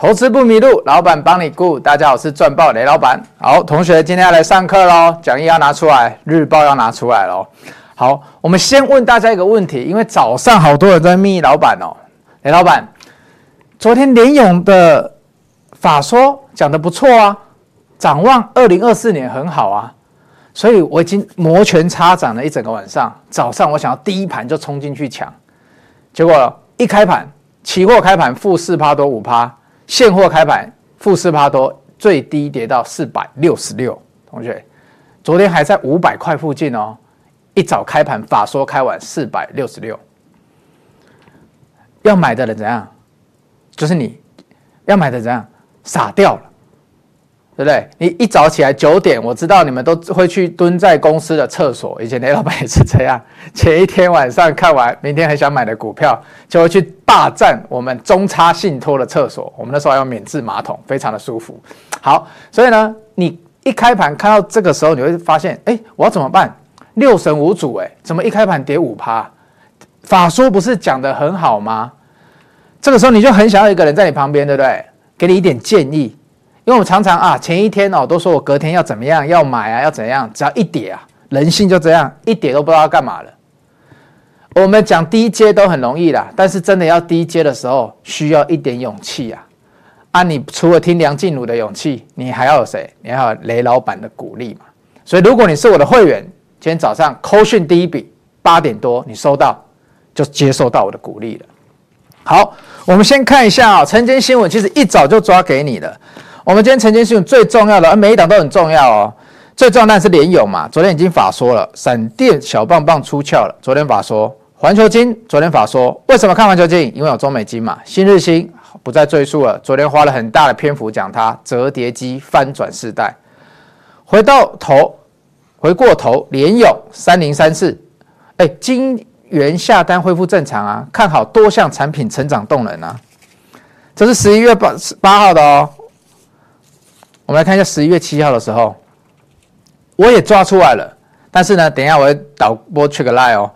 投资不迷路，老板帮你顾。大家好，我是赚爆雷老板。好，同学，今天要来上课喽，讲义要拿出来，日报要拿出来喽。好，我们先问大家一个问题，因为早上好多人在密老板哦。雷老板，昨天联勇的法说讲得不错啊，展望二零二四年很好啊，所以我已经摩拳擦掌了一整个晚上。早上我想要第一盘就冲进去抢，结果一开盘，期货开盘负四趴多五趴。现货开盘负四帕多，最低跌到四百六十六。同学，昨天还在五百块附近哦。一早开盘法说开完四百六十六，要买的人怎样？就是你要买的怎样？傻掉了。对不对？你一早起来九点，我知道你们都会去蹲在公司的厕所。以前雷老板也是这样，前一天晚上看完明天很想买的股票，就会去霸占我们中差信托的厕所。我们那时候还有免治马桶，非常的舒服。好，所以呢，你一开盘看到这个时候，你会发现，哎，我要怎么办？六神无主，哎，怎么一开盘跌五趴？法说不是讲得很好吗？这个时候你就很想要一个人在你旁边，对不对？给你一点建议。因为我常常啊，前一天哦，都说我隔天要怎么样，要买啊，要怎样，只要一跌啊，人性就这样，一跌都不知道要干嘛了。我们讲低阶都很容易啦，但是真的要低阶的时候，需要一点勇气啊。啊，你除了听梁静茹的勇气，你还要有谁？你还有雷老板的鼓励嘛。所以如果你是我的会员，今天早上扣讯第一笔八点多你收到，就接受到我的鼓励了。好，我们先看一下啊，晨间新闻其实一早就抓给你了。我们今天晨间新闻最重要的，而每一档都很重要哦。最重要的是联友嘛，昨天已经法说了，闪电小棒棒出鞘了。昨天法说，环球金昨天法说，为什么看环球金？因为有中美金嘛。新日兴不再赘述了，昨天花了很大的篇幅讲它折叠机翻转世代。回到头，回过头，联友三零三四，哎，金元下单恢复正常啊，看好多项产品成长动能啊。这是十一月八八号的哦。我们来看一下十一月七号的时候，我也抓出来了。但是呢，等一下我会导播 check line 哦。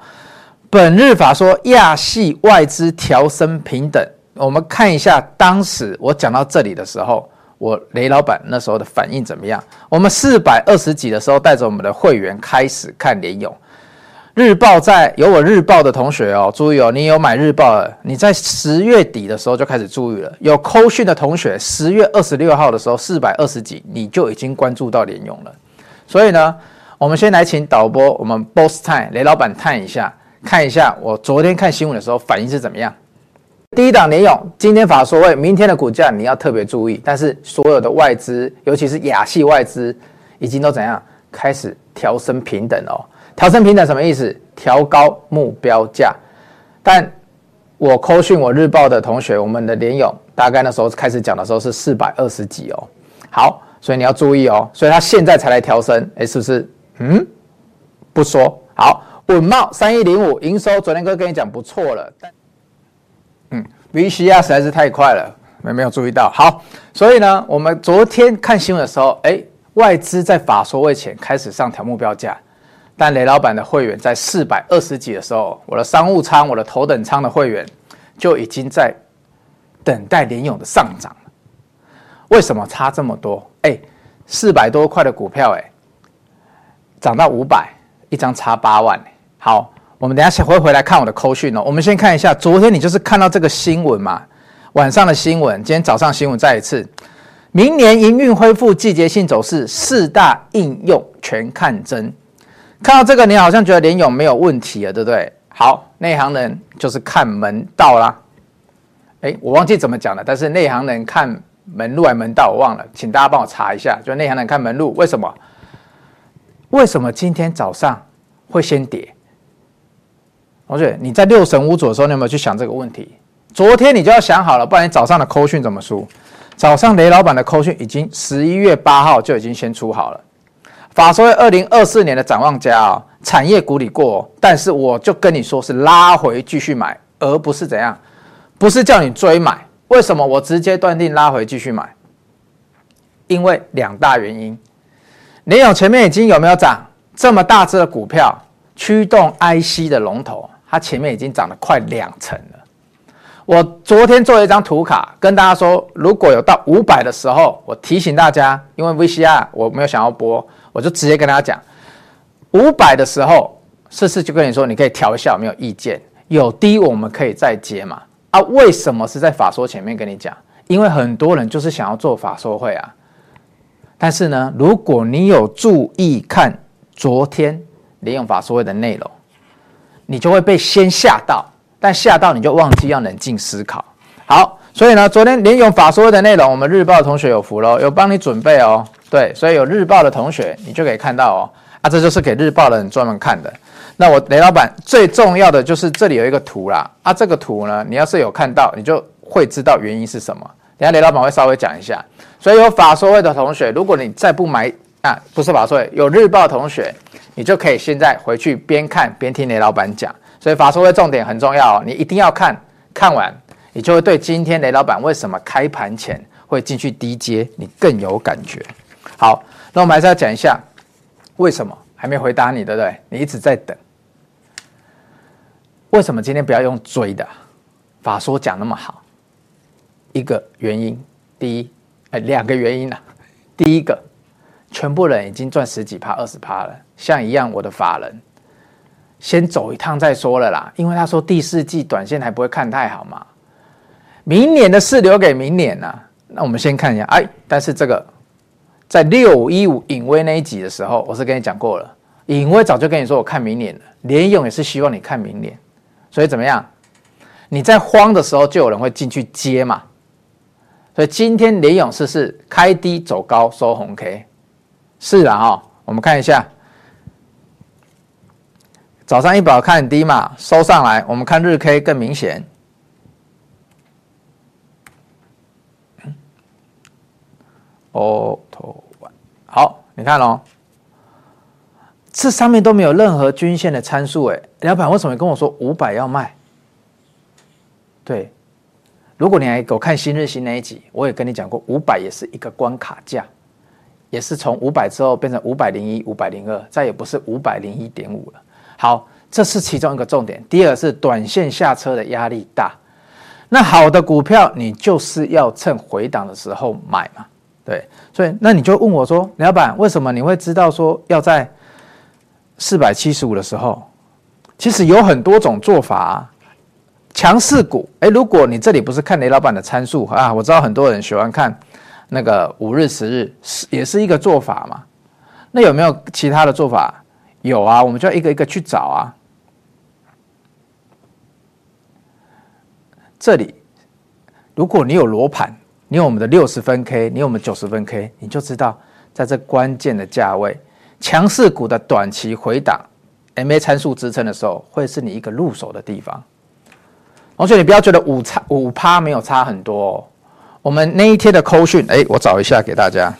本日法说亚系外资调升平等，我们看一下当时我讲到这里的时候，我雷老板那时候的反应怎么样？我们四百二十几的时候，带着我们的会员开始看联勇。日报在有我日报的同学哦，注意哦，你有买日报的，你在十月底的时候就开始注意了。有扣讯的同学，十月二十六号的时候四百二十几，你就已经关注到联咏了。所以呢，我们先来请导播，我们 Boss Time 雷老板探一下，看一下我昨天看新闻的时候反应是怎么样。第一档联咏，今天法说会，明天的股价你要特别注意。但是所有的外资，尤其是亚系外资，已经都怎样开始调升平等哦。调升平等什么意思？调高目标价。但我扣讯我日报的同学，我们的联咏大概那时候开始讲的时候是四百二十几哦。好，所以你要注意哦。所以他现在才来调升，哎，是不是？嗯，不说。好，稳懋三一零五营收，昨天哥跟你讲不错了。嗯，VCR 实在是太快了，没没有注意到。好，所以呢，我们昨天看新闻的时候，哎，外资在法说会前开始上调目标价。但雷老板的会员在四百二十几的时候，我的商务舱、我的头等舱的会员就已经在等待联咏的上涨了。为什么差这么多？哎，四百多块的股票，哎，涨到五百，一张差八万。好，我们等下会回来看我的扣讯哦。我们先看一下，昨天你就是看到这个新闻嘛？晚上的新闻，今天早上新闻再一次，明年营运恢复季节性走势，四大应用全看真。看到这个，你好像觉得联咏没有问题了，对不对？好，内行人就是看门道啦。哎，我忘记怎么讲了，但是内行人看门路还门道，我忘了，请大家帮我查一下。就内行人看门路，为什么？为什么今天早上会先跌？同学，你在六神无主的时候，你有没有去想这个问题？昨天你就要想好了，不然你早上的扣讯怎么输？早上雷老板的扣讯已经十一月八号就已经先出好了。法说二零二四年的展望家啊，产业股里过，但是我就跟你说是拉回继续买，而不是怎样，不是叫你追买。为什么我直接断定拉回继续买？因为两大原因。联咏前面已经有没有涨？这么大只的股票，驱动 IC 的龙头，它前面已经涨了快两成了。我昨天做了一张图卡，跟大家说，如果有到五百的时候，我提醒大家，因为 VCR 我没有想要播，我就直接跟大家讲，五百的时候，试试就跟你说，你可以调一下，没有意见？有低我们可以再接嘛？啊，为什么是在法说前面跟你讲？因为很多人就是想要做法说会啊。但是呢，如果你有注意看昨天联咏法说会的内容，你就会被先吓到。但吓到你就忘记要冷静思考。好，所以呢，昨天联咏法说会的内容，我们日报的同学有福喽，有帮你准备哦。对，所以有日报的同学，你就可以看到哦。啊，这就是给日报的人专门看的。那我雷老板最重要的就是这里有一个图啦。啊，这个图呢，你要是有看到，你就会知道原因是什么。等下雷老板会稍微讲一下。所以有法说会的同学，如果你再不买啊，不是法说会，有日报的同学，你就可以现在回去边看边听雷老板讲。所以法说会重点很重要哦，你一定要看，看完你就会对今天雷老板为什么开盘前会进去低阶，你更有感觉。好，那我们还是要讲一下为什么还没回答你，对不对？你一直在等，为什么今天不要用追的？法说讲那么好，一个原因，第一，哎，两个原因呢、第一个，全部人已经赚十几趴、二十趴了，像一样我的法人。先走一趟再说了啦，因为他说第四季短线还不会看太好嘛，明年的事留给明年呐、那我们先看一下，哎，但是这个在六五一五颖威那一集的时候，我是跟你讲过了，颖威早就跟你说我看明年了，联咏也是希望你看明年，所以怎么样？你在慌的时候就有人会进去接嘛，所以今天联咏是是开低走高收红 K，是啊哈，我们看一下。早上一宝看低嘛，收上来，我们看日 K 更明显。哦，你看哦，这上面都没有任何均线的参数哎，老板为什么跟我说五百要卖？对，如果你还给我看新日新那一集，我也跟你讲过，五百也是一个关卡价，也是从五百之后变成五百零一、五百零二，再也不是五百零一点五了。好，这是其中一个重点。第二是短线下车的压力大，那好的股票你就是要趁回档的时候买嘛，对。所以那你就问我说，老板，为什么你会知道说要在四百七十五的时候？其实有很多种做法啊。强势股，哎，如果你这里不是看雷老板的参数啊，我知道很多人喜欢看那个五日、十日，是也是一个做法嘛。那有没有其他的做法？有啊，我们就要一个一个去找啊。这里，如果你有罗盘，你有我们的六十分 K，你有我们九十分 K，你就知道在这关键的价位，强势股的短期回档，MA 参数支撑的时候，会是你一个入手的地方。同学，你不要觉得五差五趴没有差很多哦。我们那一天的扣讯，哎，我找一下给大家。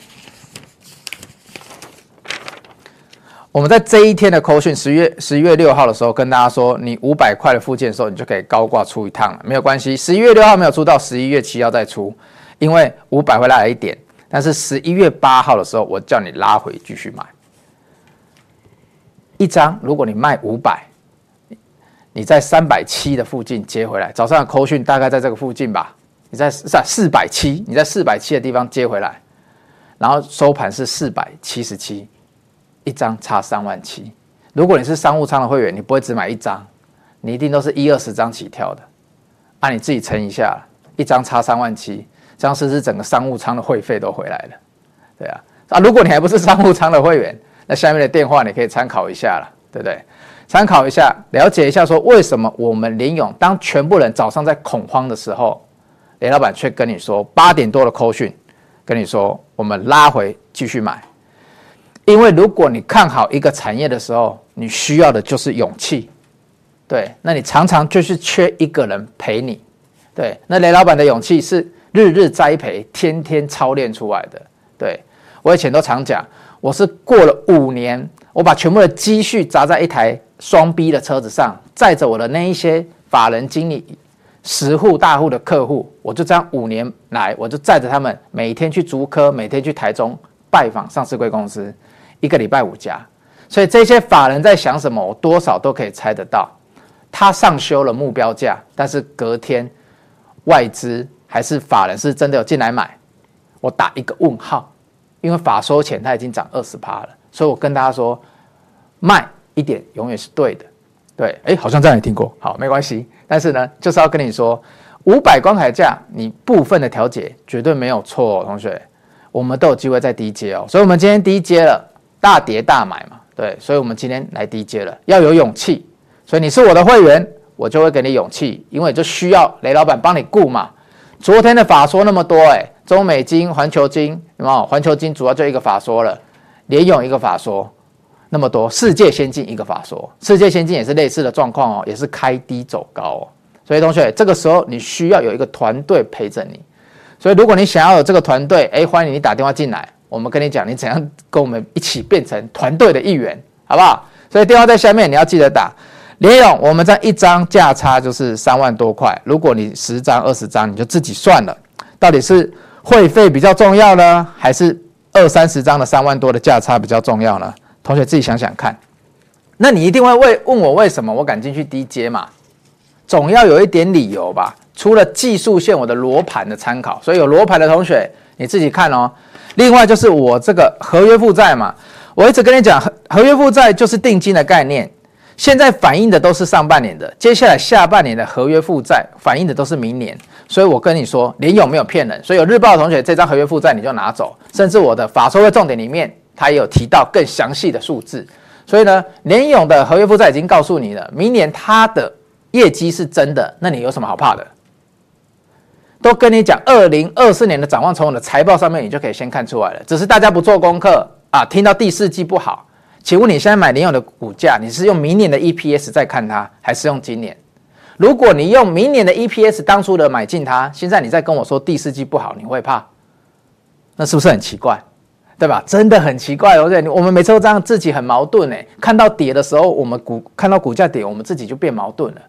我们在这一天的扣讯，十月十一月六号的时候，跟大家说，你五百块的附件的时候，你就可以高挂出一趟了，没有关系。十一月六号没有出到，十一月七号再出，因为五百会拉来一点。但是十一月八号的时候，我叫你拉回继续买一张。如果你卖五百，你在三百七的附近接回来，早上的扣讯大概在这个附近吧。你在在四百七，你在四百七的地方接回来，然后收盘是四百七十七。一张差三万七，如果你是商务舱的会员，你不会只买一张，你一定都是一二十张起跳的，按、你自己乘一下，一张差三万七，这样是整个商务舱的会费都回来了？对啊，啊，如果你还不是商务舱的会员，那下面的电话你可以参考一下了，对不对？参考一下，了解一下，说为什么我们林勇当全部人早上在恐慌的时候，雷老板却跟你说八点多的扣讯，跟你说我们拉回继续买。因为如果你看好一个产业的时候，你需要的就是勇气，对，那你常常就是缺一个人陪你，对，那雷老板的勇气是日日栽培、天天操练出来的，对，我以前都常讲，我是过了五年，我把全部的积蓄砸在一台双 B 的车子上，载着我的那一些法人经理、十户大户的客户，我就这样五年来，我就载着他们每天去竹科，每天去台中拜访上市贵公司。一个礼拜五家，所以这些法人在想什么，我多少都可以猜得到。他上修了目标价，但是隔天外资还是法人是真的有进来买？我打一个问号，因为法说前它已经涨二十趴了，所以我跟大家说，卖一点永远是对的。对，哎，好像这样也听过，好，没关系。但是呢，就是要跟你说，五百关卡价，你部分的调节绝对没有错哦，同学，我们都有机会在低接哦。所以，我们今天低接了，大跌大买嘛，对，所以我们今天来低接了，要有勇气。所以你是我的会员，我就会给你勇气，因为就需要雷老板帮你顾嘛。昨天的法说那么多，哎。中美金、环球金，有没有？环球金主要就一个法说了，联咏一个法说，那么多。世界先进一个法说，世界先进也是类似的状况哦，也是开低走高哦。所以同学，这个时候你需要有一个团队陪着你。所以如果你想要有这个团队，哎，欢迎你打电话进来，我们跟你讲你怎样跟我们一起变成团队的一员，好不好？所以电话在下面，你要记得打。联咏，我们这一张价差就是三万多块，如果你十张、二十张，你就自己算了，到底是。会费比较重要呢，还是二三十张的三万多的价差比较重要呢？同学自己想想看。那你一定会问问我为什么我敢进去低阶嘛？总要有一点理由吧。除了技术线，我的罗盘的参考，所以有罗盘的同学你自己看哦。另外就是我这个合约负债嘛，我一直跟你讲，合合约负债就是定金的概念。现在反映的都是上半年的，接下来下半年的合约负债反映的都是明年，所以我跟你说，联咏没有骗人，所以有日报的同学这张合约负债你就拿走，甚至我的法说会重点里面，它也有提到更详细的数字，所以呢，联咏的合约负债已经告诉你了，明年它的业绩是真的，那你有什么好怕的？都跟你讲，二零二四年的展望从我的财报上面你就可以先看出来了，只是大家不做功课啊，听到第四季不好。请问你现在买联咏的股价，你是用明年的 EPS 在看它，还是用今年？如果你用明年的 EPS 当初的买进它，现在你再跟我说第四季不好，你会怕？那是不是很奇怪？对吧？真的很奇怪，而且我们每次都这样，自己很矛盾哎。看到跌的时候，我们股看到股价跌，我们自己就变矛盾了。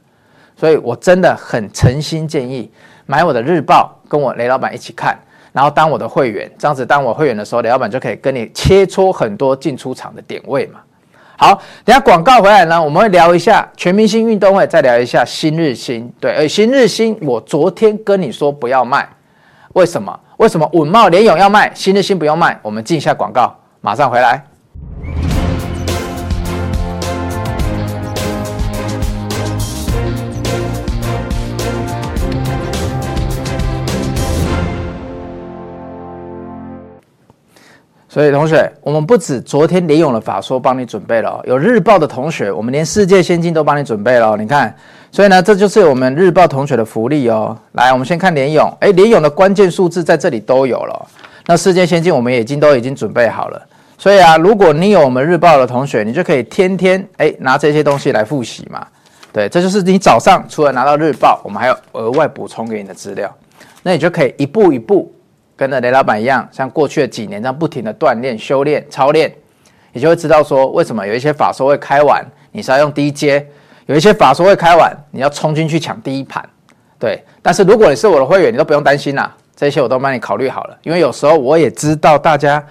所以我真的很诚心建议买我的日报，跟我雷老板一起看。然后当我的会员，这样子当我会员的时候，雷老板就可以跟你切磋很多进出场的点位嘛。好，等下广告回来呢，我们会聊一下全明星运动会，再聊一下新日新。对，而新日新，我昨天跟你说不要卖，为什么？为什么稳懋联勇要卖，新日新不用卖？我们进一下广告，马上回来。所以同学，我们不止昨天联咏的法说帮你准备了，有日报的同学，我们连世界先进都帮你准备了。你看，所以呢，这就是我们日报同学的福利哦。来，我们先看联咏，哎，联咏的关键数字在这里都有了。那世界先进我们已经都已经准备好了。所以啊，如果你有我们日报的同学，你就可以天天哎拿这些东西来复习嘛。对，这就是你早上除了拿到日报，我们还有额外补充给你的资料，那你就可以一步一步。跟着雷老板一样，像过去的几年这样不停的锻炼、修炼、操练，你就会知道说，为什么有一些法说会开完，你是要用低阶；有一些法说会开完，你要冲进去抢第一盘。对，但是如果你是我的会员，你都不用担心啦，这些我都帮你考虑好了。因为有时候我也知道大家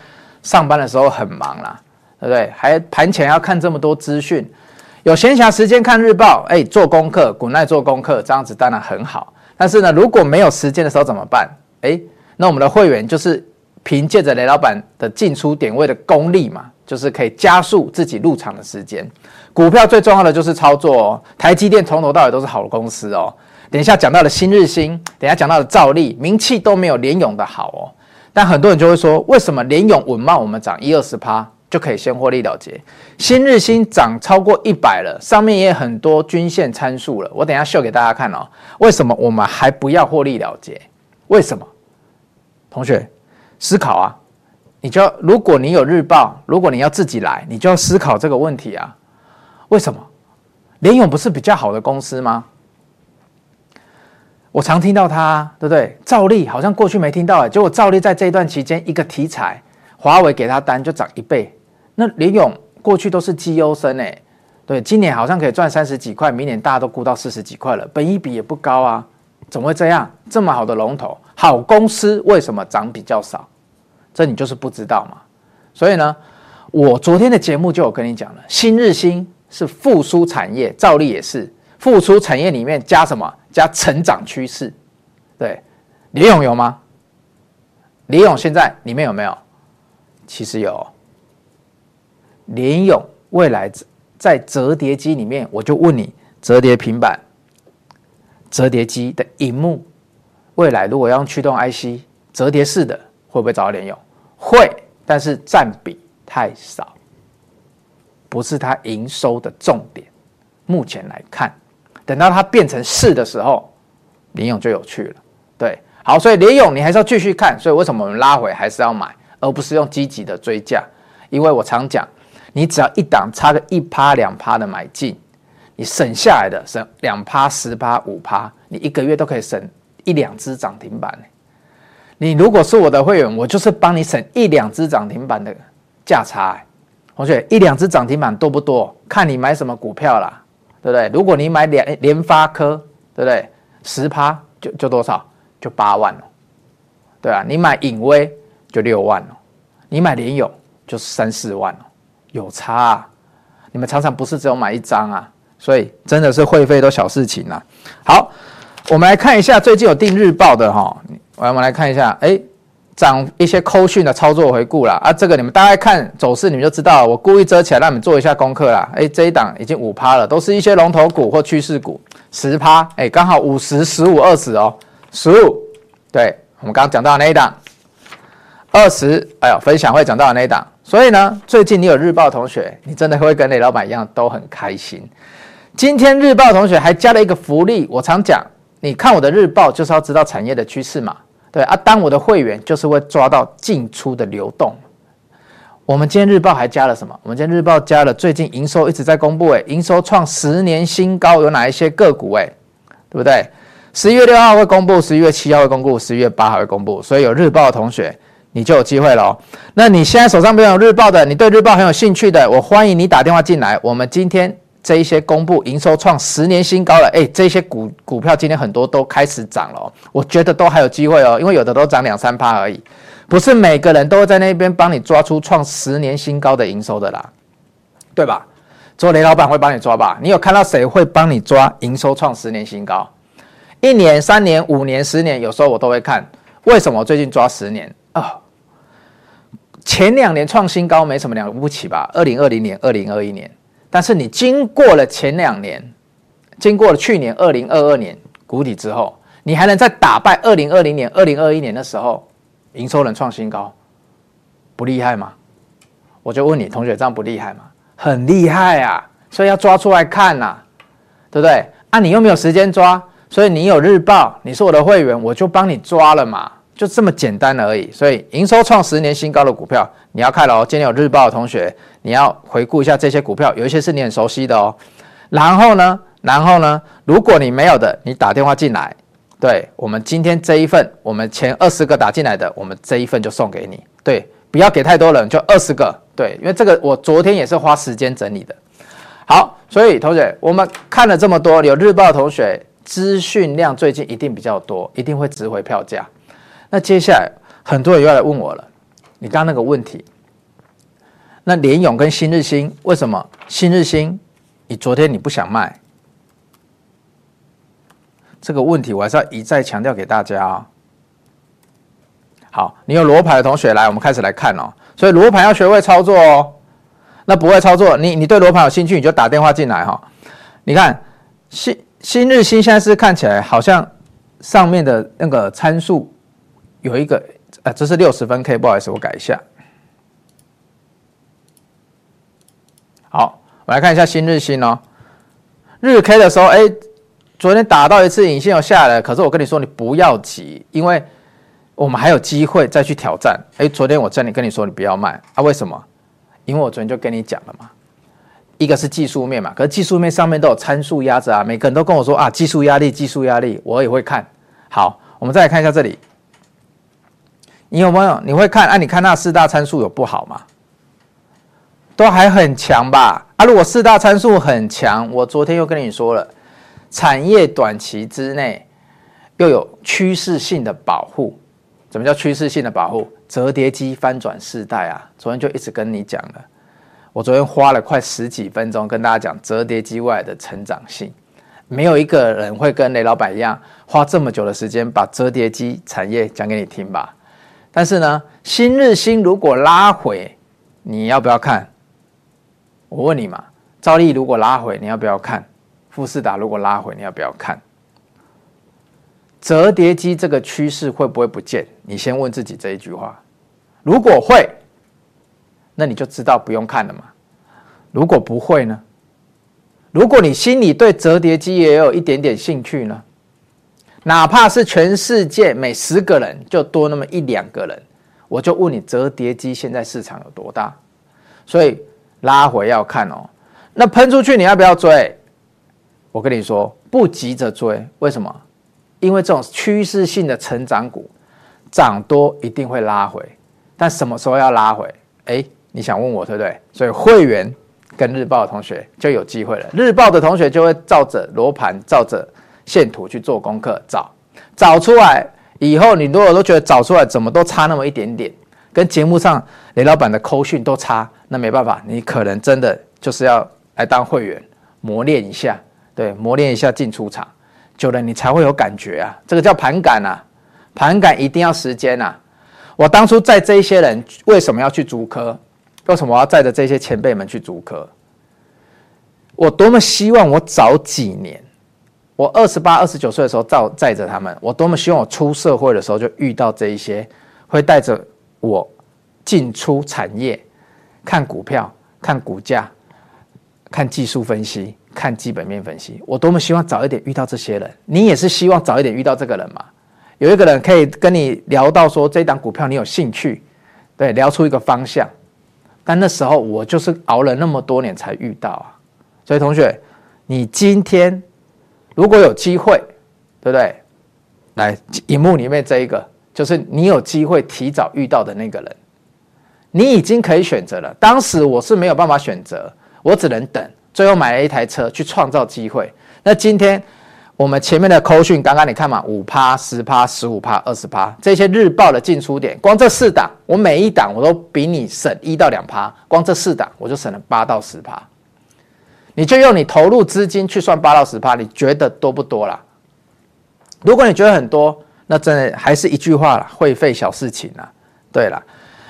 上班的时候很忙啦，对不对？还盘前要看这么多资讯，有闲暇时间看日报，哎，做功课，滚耐做功课，这样子当然很好。但是呢，如果没有时间的时候怎么办？哎。那我们的会员就是凭借着雷老板的进出点位的功力嘛，就是可以加速自己入场的时间。股票最重要的就是操作哦。台积电从头到尾都是好的公司哦。等一下讲到的新日兴，等一下讲到的兆利，名气都没有联咏的好哦。但很多人就会说，为什么联咏稳慢我们涨一二十趴就可以先获利了结？新日兴涨超过一百了，上面也很多均线参数了。我等下秀给大家看哦。为什么我们还不要获利了结？为什么？同学，思考啊！你就要，如果你有日报，如果你要自己来，你就要思考这个问题啊。为什么？联咏不是比较好的公司吗？我常听到它，对不对？兆利好像过去没听到哎，结果兆利在这一段期间，一个题材，华为给他单就涨一倍。那联咏过去都是绩优生哎，对，今年好像可以赚三十几块，明年大家都估到四十几块了，本益比也不高啊。怎么会这样？这么好的龙头，好公司为什么涨比较少？这你就是不知道嘛。所以呢，我昨天的节目就有跟你讲了，新日新是复苏产业，照例也是复苏产业里面加什么？加成长趋势。对，联咏有吗？联咏现在里面有没有？其实有。联咏未来在折叠机里面，我就问你，折叠平板、折叠机的荧幕，未来如果要用驱动 IC 折叠式的，会不会找到联咏？会，但是占比太少，不是它营收的重点。目前来看，等到它变成是的时候，联咏就有趣了。对，好，所以联咏你还是要继续看。所以为什么我们拉回还是要买，而不是用积极的追价？因为我常讲。你只要一档差个一趴两趴的买进，你省下来的省两趴十趴五趴，你一个月都可以省一两只涨停板。你如果是我的会员，我就是帮你省一两只涨停板的价差。同学，一两只涨停板多不多？看你买什么股票啦，对不对？如果你买联联发科，对不对？十趴就就多少？就八万了，对啊，你买影威就六万了，你买联咏就三四万了。有差啊，你们常常不是只有买一张啊，所以真的是会费都小事情啊。好，我们来看一下最近有订日报的哈，我们来看一下，哎，涨一些扣讯的操作回顾啦。啊，这个你们大概看走势，你们就知道。我故意遮起来，让你们做一下功课啦。哎，这一档已经五趴了，都是一些龙头股或趋势股，十趴，哎，刚好五十、十五、二十哦，十五，对，我们刚刚讲到的那一档，二十，哎呦，分享会讲到的那一档。所以呢，最近你有日报同学，你真的会跟雷老板一样都很开心。今天日报同学还加了一个福利，我常讲，你看我的日报就是要知道产业的趋势嘛，对啊，当我的会员就是会抓到进出的流动。我们今天日报还加了什么？我们今天日报加了最近营收一直在公布，诶，营收创十年新高，有哪一些个股？诶，对不对？十一月六号会公布，十一月七号会公布，十一月八号会公布，所以有日报的同学。你就有机会了哦。那你现在手上没有日报的，你对日报很有兴趣的，我欢迎你打电话进来。我们今天这一些公布营收创十年新高了，诶，这些股股票今天很多都开始涨了。我觉得都还有机会哦，因为有的都涨两三趴而已，不是每个人都会在那边帮你抓出创十年新高的营收的啦，对吧？做雷老板会帮你抓吧？你有看到谁会帮你抓营收创十年新高？一年、三年、五年、十年，有时候我都会看。为什么最近抓十年啊？哦前两年创新高没什么了不起吧？二零二零年、二零二一年，但是你经过了前两年，经过了去年二零二二年谷底之后，你还能再打败二零二零年、二零二一年的时候营收能创新高，不厉害吗？我就问你，同学这样不厉害吗？很厉害啊！所以要抓出来看呐、啊，对不对？啊，你又没有时间抓，所以你有日报，你是我的会员，我就帮你抓了嘛。就这么简单而已，所以营收创十年新高的股票，你要看哦。今天有日报的同学，你要回顾一下这些股票，有一些是你很熟悉的哦。然后呢，然后呢，如果你没有的，你打电话进来，对，我们今天这一份，我们前二十个打进来的，我们这一份就送给你。对，不要给太多人，就二十个。对，因为这个我昨天也是花时间整理的。好，所以同学，我们看了这么多，有日报的同学，资讯量最近一定比较多，一定会值回票价。那接下来很多人又要来问我了，你刚刚那个问题，那联咏跟新日兴为什么新日兴你昨天你不想卖？这个问题我还是要一再强调给大家啊。好，你有罗盘的同学来，我们开始来看哦。所以罗盘要学会操作哦。那不会操作，你你对罗盘有兴趣，你就打电话进来哈。你看新新日兴现在是看起来好像上面的那个参数。有一个，呃，这是六十分 K，不好意思，我改一下。好，我来看一下新日兴哦。日 K 的时候，哎，昨天打到一次影线又下来，可是我跟你说，你不要急，因为我们还有机会再去挑战。哎，昨天我叫你跟你说，你不要卖啊？为什么？因为我昨天就跟你讲了嘛，一个是技术面嘛，可是技术面上面都有参数压着啊，每个人都跟我说啊，技术压力，技术压力，我也会看。好，我们再来看一下这里。你有没有？你会看？啊，你看那四大参数有不好吗？都还很强吧？啊，如果四大参数很强，我昨天又跟你说了，产业短期之内又有趋势性的保护。怎么叫趋势性的保护？折叠机翻转世代啊！昨天就一直跟你讲了，我昨天花了快十几分钟跟大家讲折叠机外的成长性。没有一个人会跟雷老板一样花这么久的时间把折叠机产业讲给你听吧。但是呢，新日新如果拉回，你要不要看？我问你嘛，兆利如果拉回，你要不要看？富士达如果拉回，你要不要看？折叠机这个趋势会不会不见？你先问自己这一句话。如果会，那你就知道不用看了嘛。如果不会呢？如果你心里对折叠机也有一点点兴趣呢？哪怕是全世界每十个人就多那么一两个人，我就问你，折叠机现在市场有多大？所以拉回要看哦。那喷出去你要不要追？我跟你说，不急着追。为什么？因为这种趋势性的成长股，涨多一定会拉回。但什么时候要拉回？哎，你想问我对不对？所以会员。跟日报的同学就有机会了。日报的同学就会照着罗盘、照着线图去做功课，找找出来以后，你如果都觉得找出来怎么都差那么一点点，跟节目上雷老板的扣讯都差，那没办法，你可能真的就是要来当会员磨练一下，对，磨练一下进出场，久了你才会有感觉啊。这个叫盘感啊，盘感一定要时间啊。我当初在这一些人为什么要去竹科？为什么我要载着这些前辈们去竹科？我多么希望我早几年，我二十八、二十九岁的时候照载着他们。我多么希望我出社会的时候就遇到这一些，会带着我进出产业，看股票、看股价、看技术分析、看基本面分析。我多么希望早一点遇到这些人。你也是希望早一点遇到这个人吗？有一个人可以跟你聊到说这档股票你有兴趣，对，聊出一个方向。但那时候我就是熬了那么多年才遇到啊，所以同学，你今天如果有机会，对不对？来，荧幕里面这一个就是你有机会提早遇到的那个人，你已经可以选择了。当时我是没有办法选择，我只能等，最后买了一台车去创造机会。那今天。我们前面的扣讯，刚刚你看嘛，五趴、十趴、十五趴、二十趴，这些日报的进出点，光这四档，我每一档我都比你省一到两趴，光这四档我就省了八到十趴。你就用你投入资金去算八到十趴，你觉得多不多啦？如果你觉得很多，那真的还是一句话啦，会费小事情啦。对了，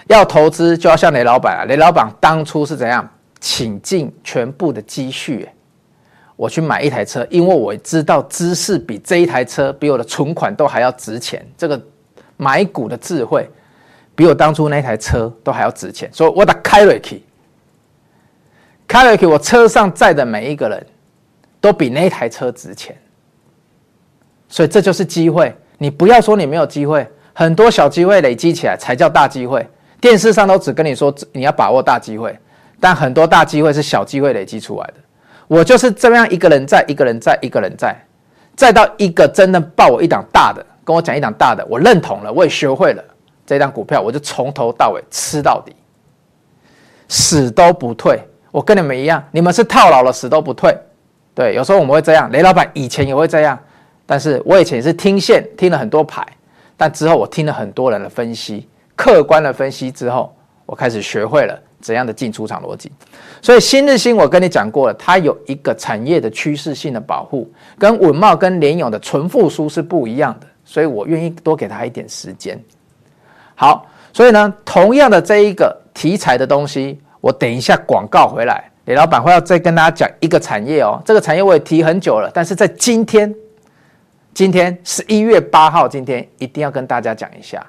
要投资就要像雷老板啊，雷老板当初是怎样，倾尽全部的积蓄。我去买一台车，因为我知道知识比这一台车比我的存款都还要值钱。这个买股的智慧，比我当初那台车都还要值钱。所以我打凯瑞克，凯瑞克，我车上载的每一个人都比那台车值钱。所以这就是机会。你不要说你没有机会，很多小机会累积起来才叫大机会。电视上都只跟你说你要把握大机会，但很多大机会是小机会累积出来的。我就是这样一个人在，一个人在，一个人在，再到一个真的抱我一档大的，跟我讲一档大的，我认同了，我也学会了这档股票，我就从头到尾吃到底，死都不退。我跟你们一样，你们是套牢了，死都不退。对，有时候我们会这样，雷老板以前也会这样，但是我以前也是听线听了很多牌，但之后我听了很多人的分析，客观的分析之后，我开始学会了。怎样的进出场逻辑？所以新日新我跟你讲过了，它有一个产业的趋势性的保护，跟稳懋跟联咏的纯复苏是不一样的，所以我愿意多给他一点时间。好，所以呢，同样的这一个题材的东西，我等一下广告回来，李老板会要再跟大家讲一个产业哦。这个产业我也提很久了，但是在今天，今天十一月八号，今天一定要跟大家讲一下，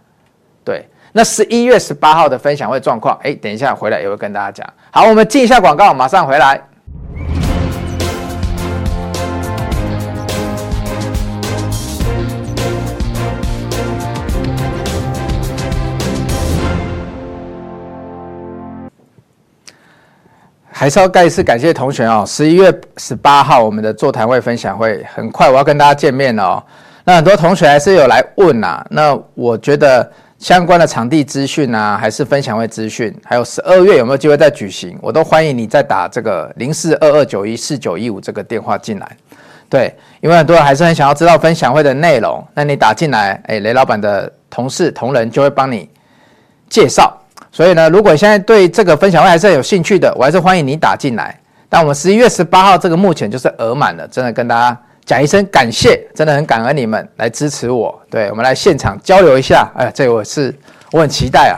对。那十一月十八号的分享会状况，哎，等一下回来也会跟大家讲。好，我们进一下广告，马上回来。还是要再一次感谢同学哦。十一月十八号我们的座谈会分享会很快，我要跟大家见面了哦。那很多同学还是有来问呐，那我觉得。相关的场地资讯啊，还是分享会资讯，还有十二月有没有机会再举行，我都欢迎你再打这个零四二二九一四九一五这个电话进来。对，因为很多人还是很想要知道分享会的内容，那你打进来，哎，雷老板的同事同仁就会帮你介绍。所以呢，如果现在对这个分享会还是有兴趣的，我还是欢迎你打进来。但我们十一月十八号这个目前就是额满了，真的跟大家讲一声感谢，真的很感恩你们来支持我。对，我们来现场交流一下。哎，这我是我很期待啊，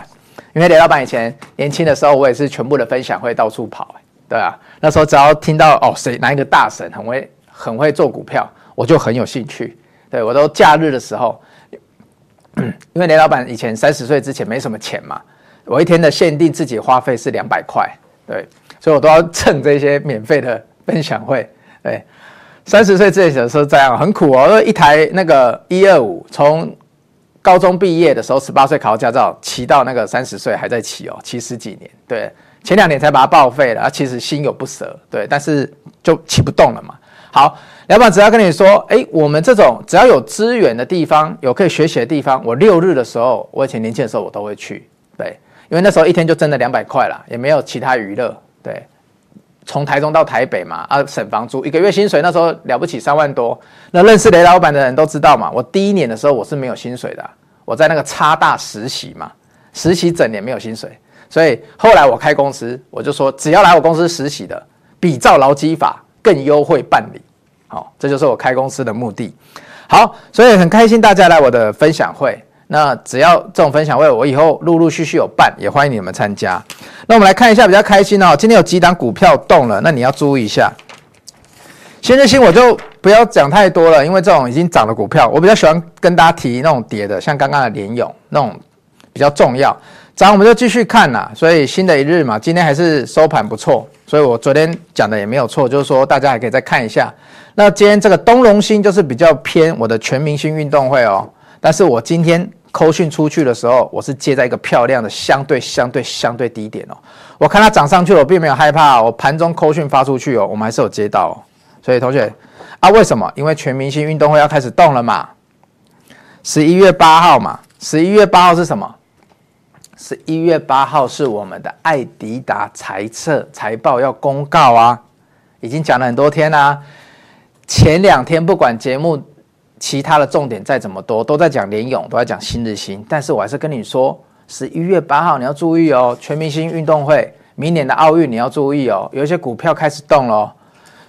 因为雷老板以前年轻的时候，我也是全部的分享会到处跑。对啊，那时候只要听到哦谁哪一个大神很会很会做股票，我就很有兴趣。对，我都假日的时候，因为雷老板以前三十岁之前没什么钱嘛，我一天的限定自己花费是两百块。对，所以我都要蹭这些免费的分享会。对。三十岁之前的时候这样很苦哦，一台那个一二五，从高中毕业的时候十八岁考驾照，骑到那个三十岁还在骑哦，骑十几年。对，前两年才把它报废了，其实心有不舍。对，但是就骑不动了嘛。好，老板只要跟你说，哎，我们这种只要有资源的地方，有可以学习的地方，我六日的时候，我以前年轻的时候我都会去。对，因为那时候一天就挣了两百块啦，也没有其他娱乐。对。从台中到台北嘛，啊，省房租，一个月薪水那时候了不起三万多。那认识雷老板的人都知道嘛，我第一年的时候我是没有薪水的，我在那个差大实习嘛，实习整年没有薪水。所以后来我开公司，我就说只要来我公司实习的，比照劳基法更优惠办理。好，这就是我开公司的目的。好，所以很开心大家来我的分享会。那只要这种分享会，我以后陆陆续续有办，也欢迎你们参加。那我们来看一下比较开心哦，今天有几档股票动了，那你要注意一下。先日兴我就不要讲太多了，因为这种已经涨的股票，我比较喜欢跟大家提那种跌的，像刚刚的联咏那种比较重要。涨我们就继续看啦。所以新的一日嘛，今天还是收盘不错，所以我昨天讲的也没有错，就是说大家还可以再看一下。那今天这个东隆兴就是比较偏我的全明星运动会哦，但是我今天。扣讯出去的时候，我是接在一个漂亮的相对相对相对低点哦。我看它涨上去，我并没有害怕。我盘中扣讯发出去哦，我们还是有接到哦。所以同学啊，为什么？因为全明星运动会要开始动了嘛。十一月八号嘛，十一月八号是什么？十一月八号是我们的爱迪达财测财报要公告啊，已经讲了很多天啦、前两天不管节目。其他的重点再怎么多，都在讲联咏，都在讲新日兴。但是我还是跟你说，十一月八号你要注意哦，全明星运动会，明年的奥运你要注意哦，有一些股票开始动了。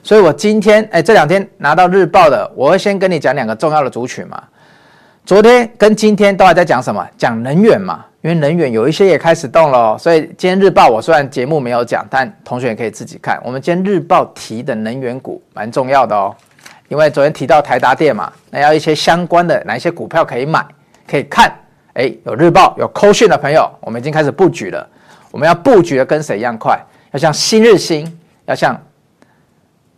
所以我今天哎，这两天拿到日报的，我会先跟你讲两个重要的主群嘛。昨天跟今天都还在讲什么？讲能源嘛，因为能源有一些也开始动了。所以今天日报我虽然节目没有讲，但同学也可以自己看。我们今天日报提的能源股蛮重要的哦。因为昨天提到台达电嘛，那要一些相关的哪一些股票可以买，可以看？哎，有日报有扣讯的朋友，我们已经开始布局了。我们要布局的跟谁一样快？要像新日兴，要像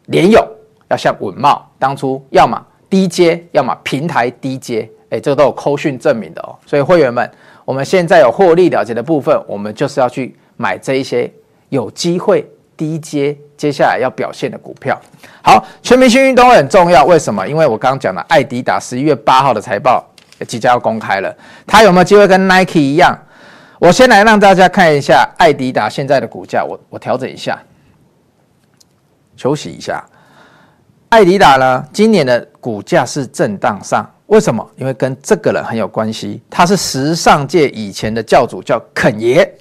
联友，要像稳懋。当初要么低阶，要么平台低阶，哎，这个都有扣讯证明的哦。所以会员们，我们现在有获利了结的部分，我们就是要去买这一些有机会低阶。接下来要表现的股票，好，全明星运动会很重要，为什么？因为我刚刚讲了，爱迪达十一月八号的财报即将要公开了，它有没有机会跟 Nike 一样？我先来让大家看一下爱迪达现在的股价，我我调整一下，休息一下。爱迪达呢，今年的股价是震荡上，为什么？因为跟这个人很有关系，他是时尚界以前的教主，叫肯爷。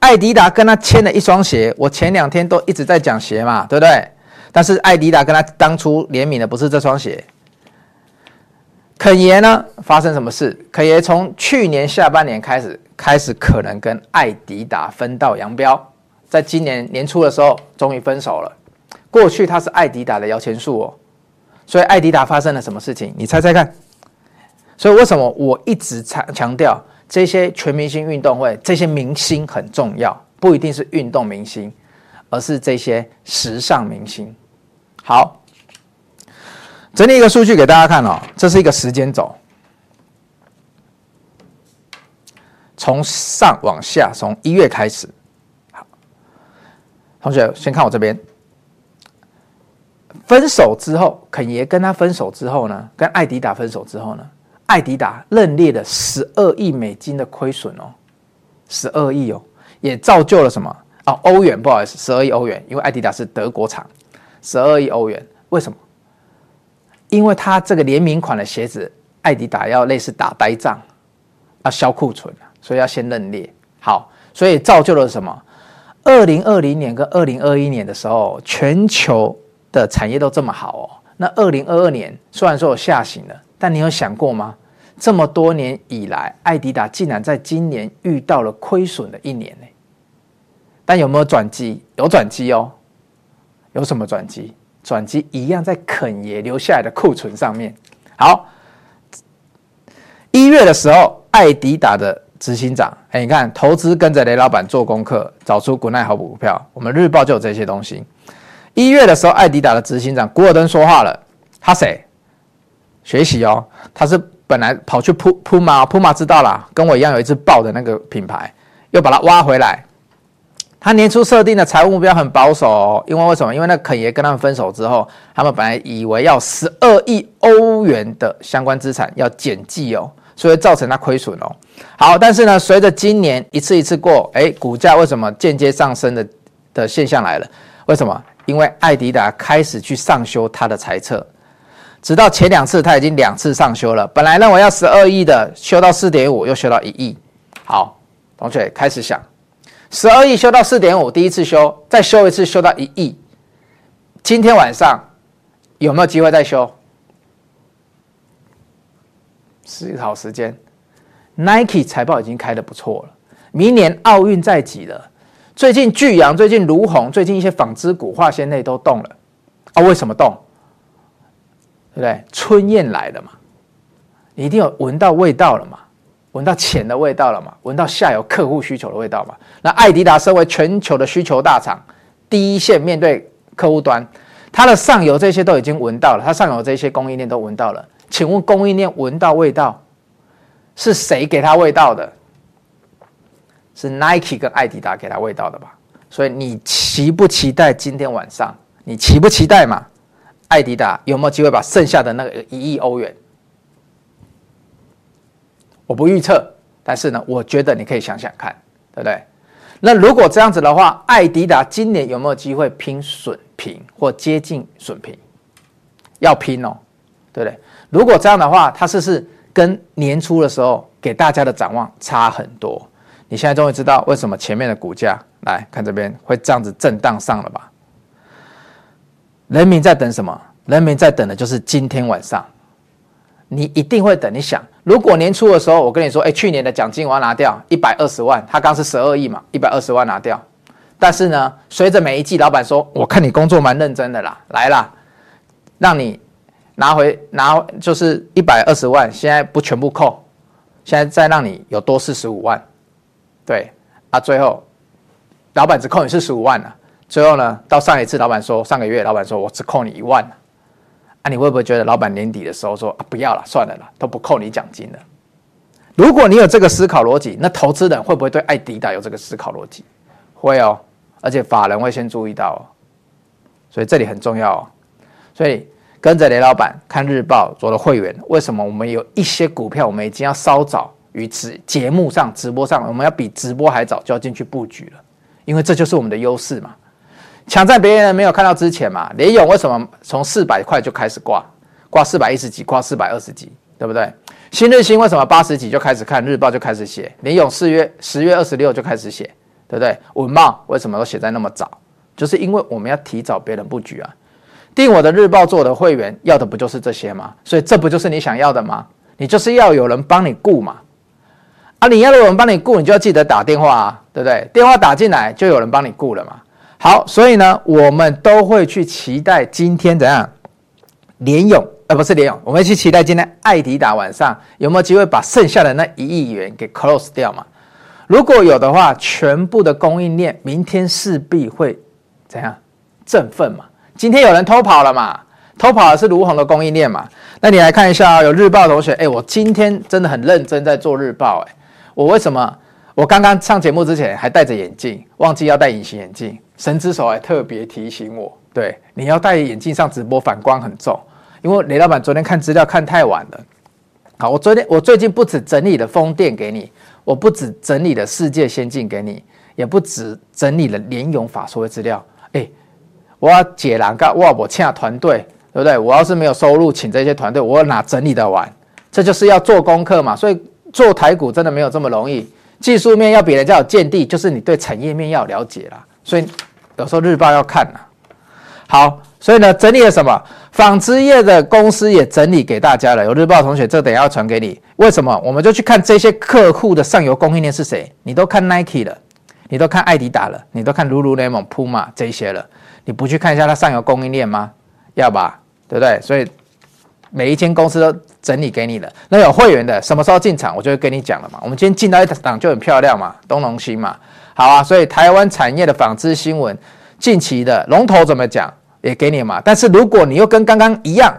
爱迪达跟他签了一双鞋，我前两天都一直在讲鞋嘛，对不对？但是爱迪达跟他当初联名的不是这双鞋。肯爷呢，发生什么事？肯爷从去年下半年开始，开始可能跟爱迪达分道扬镳，在今年年初的时候，终于分手了。过去他是爱迪达的摇钱树哦，所以爱迪达发生了什么事情？你猜猜看。所以为什么我一直强强调？这些全明星运动会，这些明星很重要，不一定是运动明星，而是这些时尚明星。好，整理一个数据给大家看哦，这是一个时间轴，从上往下，从一月开始。好，同学先看我这边，分手之后，肯爷跟他分手之后呢，跟艾迪达分手之后呢？爱迪达认列了十二亿美金的亏损哦，十二亿哦，也造就了什么啊？欧元不好意思，十二亿欧元，因为爱迪达是德国厂，十二亿欧元，为什么？因为它这个联名款的鞋子，爱迪达要类似打呆仗，要销库存，所以要先认列。好，所以造就了什么？二零二零年跟二零二一年的时候，全球的产业都这么好哦。那二零二二年虽然说有下行了，但你有想过吗？这么多年以来，爱迪达竟然在今年遇到了亏损的一年呢？但有没有转机？有转机哦。有什么转机？转机一样在肯爷留下来的库存上面。好，一月的时候，爱迪达的执行长，哎，你看，投资跟着雷老板做功课，找出国内好股票。我们日报就有这些东西。一月的时候，爱迪达的执行长古尔登说话了。他谁？学习哦，他是本来跑去铺铺马，铺马知道啦，跟我一样有一只豹的那个品牌，又把它挖回来。他年初设定的财务目标很保守哦，因为为什么？因为那肯爷跟他们分手之后，他们本来以为要十二亿欧元的相关资产要减记哦，所以造成他亏损哦。好，但是呢，随着今年一次一次过，哎，股价为什么间接上升的的现象来了？为什么？因为艾迪达开始去上修他的财测，直到前两次他已经两次上修了。本来认为要十二亿的，修到四点五，又修到一亿。好，同学开始想，十二亿修到四点五，第一次修，再修一次修到一亿。今天晚上有没有机会再修？思考时间。Nike 财报已经开得不错了，明年奥运在即了。最近巨阳，最近卢红，最近一些纺织股、化纤类都动了啊？为什么动？对不对？春燕来了嘛，你一定有闻到味道了嘛？闻到钱的味道了嘛？闻到下游客户需求的味道嘛？那爱迪达身为全球的需求大厂，第一线面对客户端，它的上游这些都已经闻到了，它上游这些供应链都闻到了。请问供应链闻到味道，是谁给他味道的？是 Nike 跟爱迪达给他味道的吧？所以你期不期待今天晚上？你期不期待嘛？爱迪达有没有机会把剩下的那个一亿欧元？我不预测，但是呢，我觉得你可以想想看，对不对？那如果这样子的话，爱迪达今年有没有机会拼损平或接近损平？要拼哦，对不对？如果这样的话，它是不是跟年初的时候给大家的展望差很多？你现在终于知道为什么前面的股价来看这边会这样子震荡上了吧？人民在等什么？人民在等的就是今天晚上，你一定会等。你想，如果年初的时候我跟你说，哎，去年的奖金我要拿掉一百二十万，他刚是十二亿嘛，一百二十万拿掉。但是呢，随着每一季，老板说，我看你工作蛮认真的啦，来啦，让你拿回拿就是一百二十万，现在不全部扣，现在再让你有多四十五万。对，啊，最后，老板只扣你四十五万了。最后呢，到上一次，老板说上个月，老板说我只扣你一万啊，你会不会觉得老板年底的时候说啊，不要了，算了啦，都不扣你奖金了？如果你有这个思考逻辑，那投资人会不会对爱迪达有这个思考逻辑？会哦，而且法人会先注意到哦。所以这里很重要哦。所以跟着雷老板看日报做的会员，为什么我们有一些股票，我们已经要稍早。于直节目上、直播上，我们要比直播还早就要进去布局了，因为这就是我们的优势嘛。抢在别人没有看到之前嘛。联咏为什么从四百块就开始挂，挂四百一十几，挂四百二十几，对不对？新日兴为什么八十几就开始看日报就开始写？联咏四月十月二十六就开始写，对不对？文茂为什么都写在那么早？就是因为我们要提早别人布局啊。订我的日报做我的会员要的不就是这些吗？所以这不就是你想要的吗？你就是要有人帮你顾嘛。啊，你要有人帮你顾，你就要记得打电话啊，对不对？电话打进来就有人帮你顾了嘛。好，所以呢，我们都会去期待今天怎样联咏，呃，不是联咏，我们去期待今天爱迪达晚上有没有机会把剩下的那一亿元给 close 掉嘛？如果有的话，全部的供应链明天势必会怎样振奋嘛？今天有人偷跑了嘛？偷跑的是儒鸿的供应链嘛？那你来看一下，有日报同学，哎，我今天真的很认真在做日报，哎。我为什么？我刚刚上节目之前还戴着眼镜，忘记要戴隐形眼镜。神之手还特别提醒我，对，你要戴眼镜上直播，反光很重。因为雷老板昨天看资料看太晚了。好，我昨天我最近不止整理了风电给你，我不止整理了世界先进给你，也不止整理了联咏法说的资料。哎，我要解囊，告哇，我欠团队，对不对？我要是没有收入，请这些团队，我哪整理得完？这就是要做功课嘛，所以。做台股真的没有这么容易，技术面要比人家有见地，就是你对产业面要了解啦。所以有时候日报要看啦。好，所以呢，整理了什么？纺织业的公司也整理给大家了。有日报同学，这等下要传给你。为什么？我们就去看这些客户的上游供应链是谁？你都看 Nike 了，你都看艾迪达了，你都看 Lululemon、Puma 这些了，你不去看一下它上游供应链吗？要吧，对不对？所以每一间公司都整理给你了。那有会员的，什么时候进场，我就会跟你讲了嘛。我们今天进到一档就很漂亮嘛，东隆兴嘛。好啊，所以台湾产业的纺织新闻。近期的龙头怎么讲也给你嘛，但是如果你又跟刚刚一样，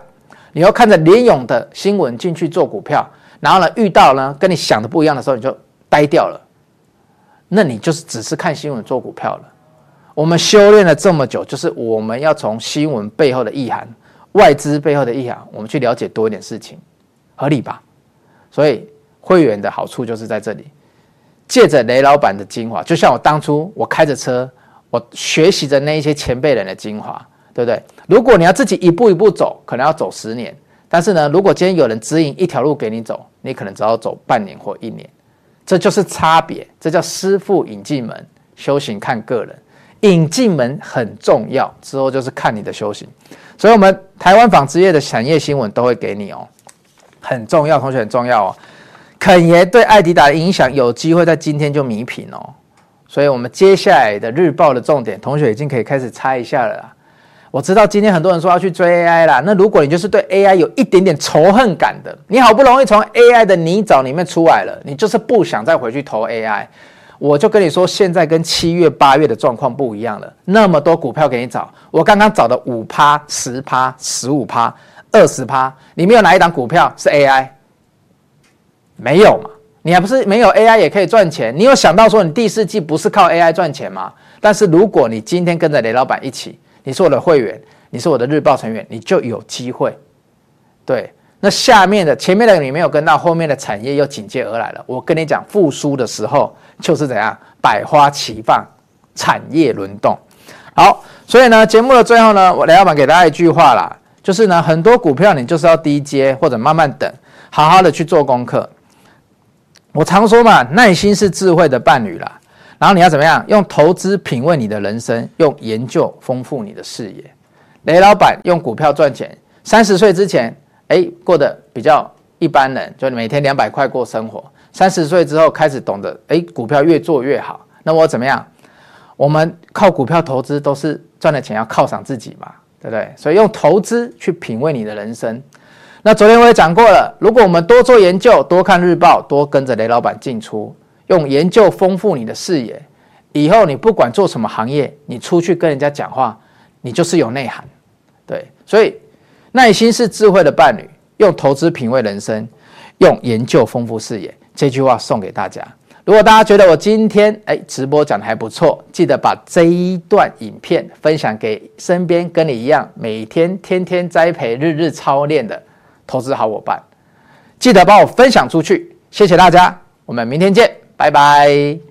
你又看着联咏的新闻进去做股票，然后呢遇到呢跟你想的不一样的时候，你就呆掉了，那你就是只是看新闻做股票了。我们修炼了这么久，就是我们要从新闻背后的意涵、外资背后的意涵，我们去了解多一点事情，合理吧？所以会员的好处就是在这里，借着雷老板的精华，就像我当初我开着车。我学习着那一些前辈人的精华，对不对？如果你要自己一步一步走，可能要走十年。但是呢，如果今天有人指引一条路给你走，你可能只要走半年或一年。这就是差别，这叫师傅引进门，修行看个人。引进门很重要，之后就是看你的修行。所以，我们台湾纺织业的产业新闻都会给你哦，很重要，同学很重要哦。肯爷对爱迪达的影响，有机会在今天就弥平哦。所以，我们接下来的日报的重点，同学已经可以开始猜一下了。我知道今天很多人说要去追 AI 啦，那如果你就是对 AI 有一点点仇恨感的，你好不容易从 AI 的泥沼里面出来了，你就是不想再回去投 AI，我就跟你说，现在跟七月、八月的状况不一样了。那么多股票给你找，我刚刚找的五趴、十趴、十五趴、二十趴，里面有哪一档股票是 AI？没有嘛？你还不是没有 AI 也可以赚钱？你有想到说你第四季不是靠 AI 赚钱吗？但是如果你今天跟着雷老板一起，你是我的会员，你是我的日报成员，你就有机会。对，那下面的前面的你没有跟到，后面的产业又紧接而来了。我跟你讲，复苏的时候就是怎样，百花齐放，产业轮动。好，所以呢，节目的最后呢，我雷老板给大家一句话啦，就是呢，很多股票你就是要低接或者慢慢等，好好的去做功课。我常说嘛，耐心是智慧的伴侣啦。然后你要怎么样？用投资品味你的人生，用研究丰富你的视野。雷老板用股票赚钱，三十岁之前，哎，过得比较一般人，就每天两百块过生活。三十岁之后开始懂得，哎，股票越做越好。那我怎么样？我们靠股票投资都是赚的钱要犒赏自己嘛，对不对？所以用投资去品味你的人生。那昨天我也讲过了，如果我们多做研究，多看日报，多跟着雷老板进出，用研究丰富你的视野，以后你不管做什么行业，你出去跟人家讲话，你就是有内涵。对，所以耐心是智慧的伴侣，用投资品味人生，用研究丰富视野。这句话送给大家。如果大家觉得我今天哎直播讲的还不错，记得把这一段影片分享给身边跟你一样每天天天栽培、日日操练的。投资好伙伴，记得帮我分享出去，谢谢大家，我们明天见，拜拜。